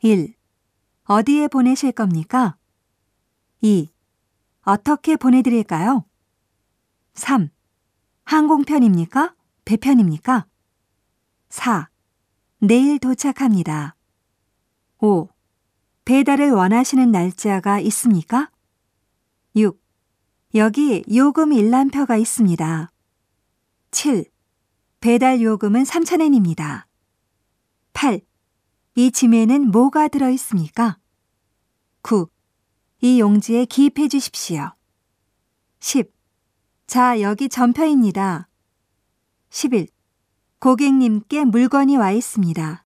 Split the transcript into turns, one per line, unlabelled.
1. 어디에 보내실 겁니까? 2. 어떻게 보내드릴까요? 3. 항공편입니까? 배편입니까? 4. 내일 도착합니다. 5. 배달을 원하시는 날짜가 있습니까? 6. 여기 요금 일람표가 있습니다. 7. 배달 요금은 3,000엔입니다. 8. 이 짐에는 뭐가 들어 있습니까? 9. 이 용지에 기입해 주십시오. 10. 자, 여기 전표입니다. 11. 고객님께 물건이 와 있습니다.